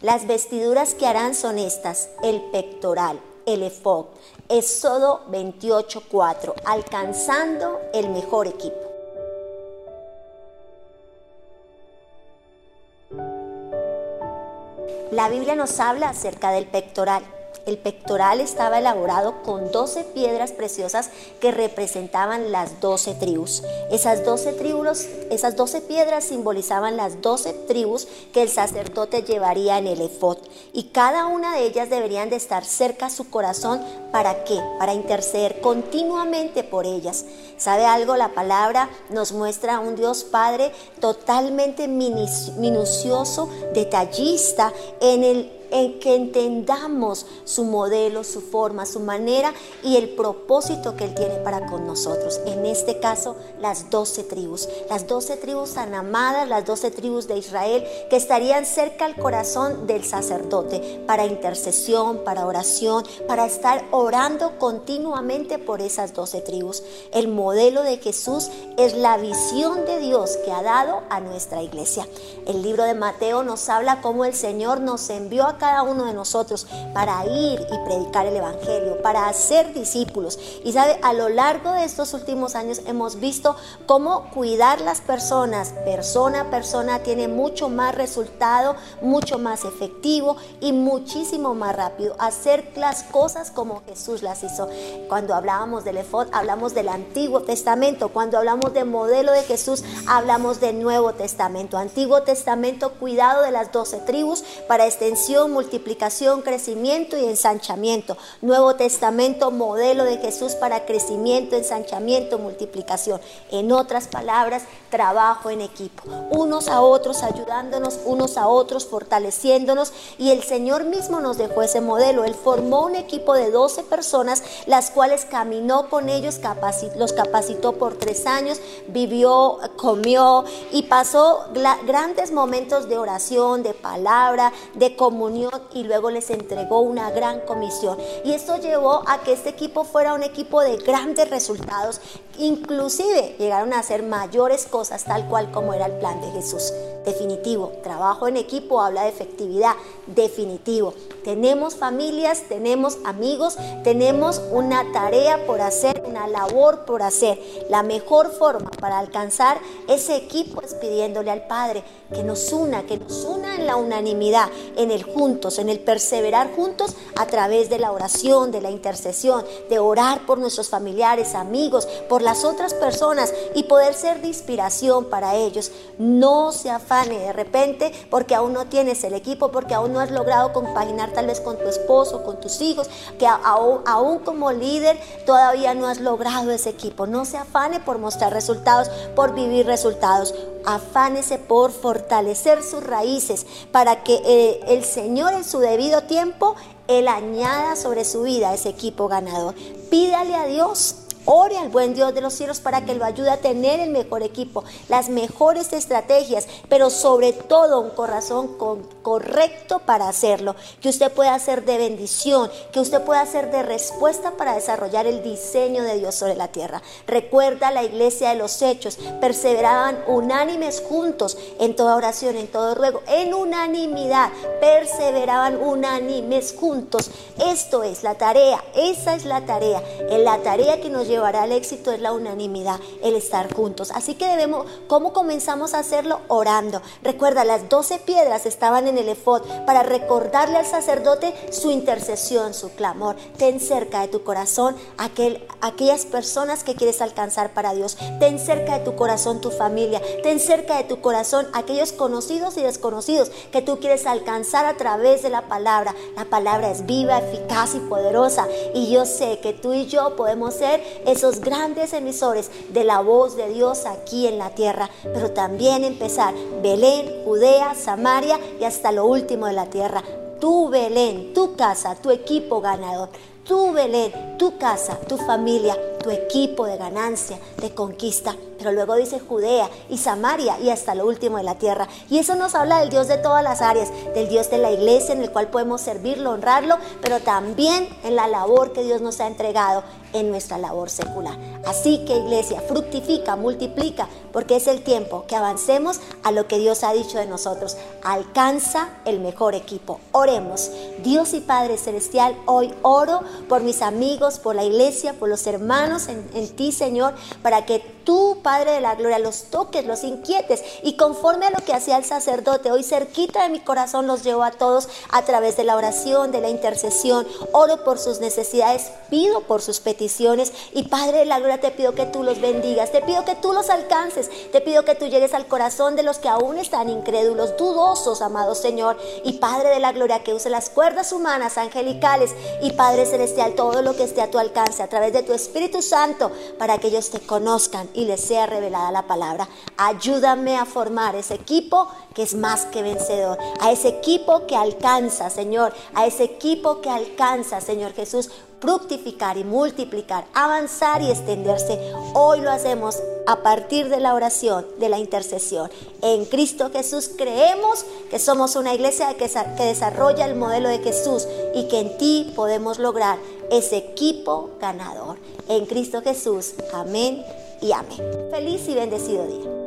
Las vestiduras que harán son estas, el pectoral, el efod, Éxodo 28:4, alcanzando el mejor equipo. La Biblia nos habla acerca del pectoral. El pectoral estaba elaborado con 12 piedras preciosas que representaban las 12 tribus. Esas 12 tribus, esas 12 piedras simbolizaban las 12 tribus que el sacerdote llevaría en el efod y cada una de ellas deberían de estar cerca a su corazón ¿para qué? Para interceder continuamente por ellas. ¿Sabe algo? La palabra nos muestra un Dios Padre totalmente minucioso, detallista en el en que entendamos su modelo, su forma, su manera y el propósito que Él tiene para con nosotros. En este caso, las doce tribus, las doce tribus tan amadas, las doce tribus de Israel que estarían cerca al corazón del sacerdote para intercesión, para oración, para estar orando continuamente por esas doce tribus. El modelo de Jesús es la visión de Dios que ha dado a nuestra iglesia. El libro de Mateo nos habla cómo el Señor nos envió a cada uno de nosotros para ir y predicar el Evangelio, para hacer discípulos. Y sabe, a lo largo de estos últimos años hemos visto cómo cuidar las personas, persona a persona, tiene mucho más resultado, mucho más efectivo y muchísimo más rápido. Hacer las cosas como Jesús las hizo. Cuando hablábamos del efod, hablamos del Antiguo Testamento. Cuando hablamos de modelo de Jesús, hablamos del Nuevo Testamento. Antiguo Testamento, cuidado de las doce tribus para extensión multiplicación, crecimiento y ensanchamiento. Nuevo Testamento, modelo de Jesús para crecimiento, ensanchamiento, multiplicación. En otras palabras, trabajo en equipo. Unos a otros ayudándonos, unos a otros fortaleciéndonos. Y el Señor mismo nos dejó ese modelo. Él formó un equipo de 12 personas, las cuales caminó con ellos, los capacitó por tres años, vivió, comió y pasó grandes momentos de oración, de palabra, de comunión y luego les entregó una gran comisión. Y esto llevó a que este equipo fuera un equipo de grandes resultados, inclusive llegaron a hacer mayores cosas tal cual como era el plan de Jesús. Definitivo, trabajo en equipo habla de efectividad, definitivo. Tenemos familias, tenemos amigos, tenemos una tarea por hacer, una labor por hacer. La mejor forma para alcanzar ese equipo es pidiéndole al Padre que nos una, que nos una en la unanimidad, en el juntos, en el perseverar juntos a través de la oración, de la intercesión, de orar por nuestros familiares, amigos, por las otras personas y poder ser de inspiración para ellos. No se afane de repente porque aún no tienes el equipo, porque aún no has logrado compaginar tal vez con tu esposo, con tus hijos, que aún, aún como líder todavía no has logrado ese equipo. No se afane por mostrar resultados, por vivir resultados afánese por fortalecer sus raíces para que eh, el Señor en su debido tiempo, Él añada sobre su vida ese equipo ganador. Pídale a Dios Ore al buen Dios de los cielos para que lo ayude a tener el mejor equipo, las mejores estrategias, pero sobre todo un corazón correcto para hacerlo. Que usted pueda hacer de bendición, que usted pueda hacer de respuesta para desarrollar el diseño de Dios sobre la tierra. Recuerda la iglesia de los hechos, perseveraban unánimes juntos en toda oración, en todo ruego, en unanimidad, perseveraban unánimes juntos. Esto es la tarea, esa es la tarea, en la tarea que nos lleva llevará al éxito es la unanimidad, el estar juntos. Así que debemos, ¿cómo comenzamos a hacerlo? Orando. Recuerda, las doce piedras estaban en el efod para recordarle al sacerdote su intercesión, su clamor. Ten cerca de tu corazón aquel, aquellas personas que quieres alcanzar para Dios. Ten cerca de tu corazón tu familia. Ten cerca de tu corazón aquellos conocidos y desconocidos que tú quieres alcanzar a través de la palabra. La palabra es viva, eficaz y poderosa. Y yo sé que tú y yo podemos ser esos grandes emisores de la voz de Dios aquí en la tierra, pero también empezar Belén, Judea, Samaria y hasta lo último de la tierra. Tu Belén, tu casa, tu equipo ganador. Tu Belén, tu casa, tu familia, tu equipo de ganancia, de conquista pero luego dice Judea y Samaria y hasta lo último de la tierra. Y eso nos habla del Dios de todas las áreas, del Dios de la iglesia en el cual podemos servirlo, honrarlo, pero también en la labor que Dios nos ha entregado en nuestra labor secular. Así que iglesia, fructifica, multiplica, porque es el tiempo que avancemos a lo que Dios ha dicho de nosotros. Alcanza el mejor equipo. Oremos. Dios y Padre Celestial, hoy oro por mis amigos, por la iglesia, por los hermanos en, en ti, Señor, para que tú, Padre de la Gloria, los toques, los inquietes y conforme a lo que hacía el sacerdote, hoy cerquita de mi corazón los llevo a todos a través de la oración, de la intercesión. Oro por sus necesidades, pido por sus peticiones y Padre de la Gloria, te pido que tú los bendigas, te pido que tú los alcances, te pido que tú llegues al corazón de los que aún están incrédulos, dudosos, amado Señor. Y Padre de la Gloria, que use las cuerdas humanas, angelicales y Padre Celestial, todo lo que esté a tu alcance a través de tu Espíritu Santo para que ellos te conozcan y les sea revelada la palabra. Ayúdame a formar ese equipo que es más que vencedor, a ese equipo que alcanza, Señor, a ese equipo que alcanza, Señor Jesús, fructificar y multiplicar, avanzar y extenderse. Hoy lo hacemos a partir de la oración, de la intercesión. En Cristo Jesús creemos que somos una iglesia que, que desarrolla el modelo de Jesús y que en ti podemos lograr ese equipo ganador. En Cristo Jesús. Amén y amén. Feliz y bendecido día.